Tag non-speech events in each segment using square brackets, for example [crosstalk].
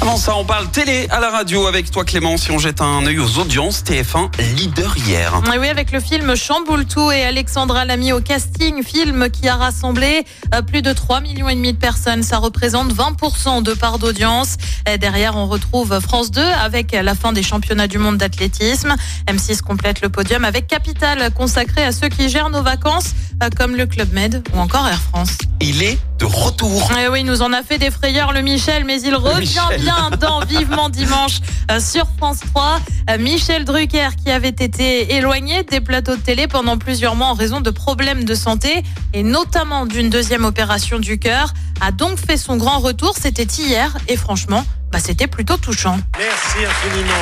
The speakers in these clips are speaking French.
Avant ça, on parle télé à la radio avec toi Clément. Si on jette un œil aux audiences, TF1 leader hier. Et oui, avec le film Chamboule tout et Alexandra Lamy au casting, film qui a rassemblé euh, plus de 3 millions et demi de personnes. Ça représente 20% de part d'audience. Derrière, on retrouve France 2 avec la fin des championnats du monde d'athlétisme. M6 complète le podium avec Capital consacré à ceux qui gèrent nos vacances, euh, comme le Club Med ou encore Air France. Il est de retour. Et oui, il nous en a fait des frayeurs le Michel, mais il revient Michel. bien [laughs] dans Vivement Dimanche euh, sur France 3. Euh, Michel Drucker qui avait été éloigné des plateaux de télé pendant plusieurs mois en raison de problèmes de santé et notamment d'une deuxième opération du cœur a donc fait son grand retour. C'était hier et franchement, bah, c'était plutôt touchant. Merci infiniment.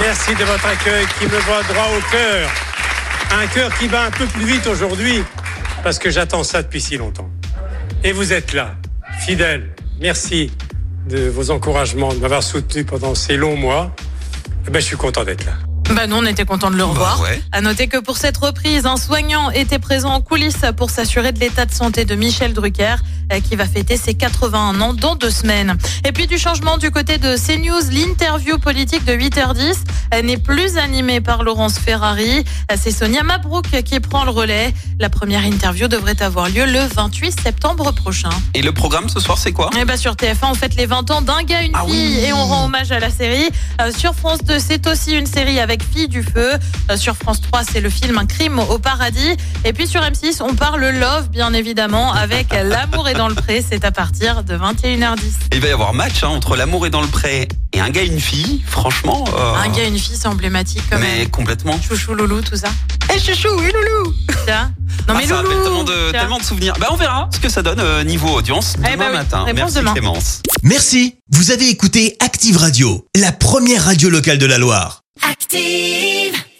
Merci de votre accueil qui me va droit au cœur. Un cœur qui bat un peu plus vite aujourd'hui parce que j'attends ça depuis si longtemps. Et vous êtes là, fidèles. Merci de vos encouragements, de m'avoir soutenu pendant ces longs mois. Eh ben, je suis content d'être là. Bah nous, on était content de le revoir. ouais. À noter que pour cette reprise, un soignant était présent en coulisses pour s'assurer de l'état de santé de Michel Drucker, qui va fêter ses 81 ans dans deux semaines. Et puis du changement du côté de CNews, l'interview politique de 8h10 euh, n'est plus animée par Laurence Ferrari. Euh, C'est Sonia Mabrouk qui prend le relais. La première interview devrait avoir lieu le 28 septembre prochain. Et le programme ce soir, c'est quoi? Eh ben sur TF1, on fête les 20 ans d'un gars, une Ah fille oui. et on rend hommage à la série. Euh, sur France 2, c'est aussi une série avec Fille du Feu. Euh, sur France 3, c'est le film Un crime au paradis. Et puis sur M6, on parle love, bien évidemment, avec [laughs] L'amour est dans le pré. C'est à partir de 21h10. Il va y avoir match hein, entre l'amour est dans le pré et un gars et une fille. Franchement. euh, Un gars, une fille, c'est emblématique quand Mais même. complètement. Chouchou, loulou, tout ça. Eh chouchou, oui loulou. Tiens. Non Ah, mais ça loulou. rappelle tellement de, Tiens. tellement de souvenirs. Bah, on verra ce que ça donne euh, niveau audience Eh demain bah oui, matin. réponse Merci demain. Clémence. Merci, vous avez écouté Active Radio, la première radio locale de la Loire. Active.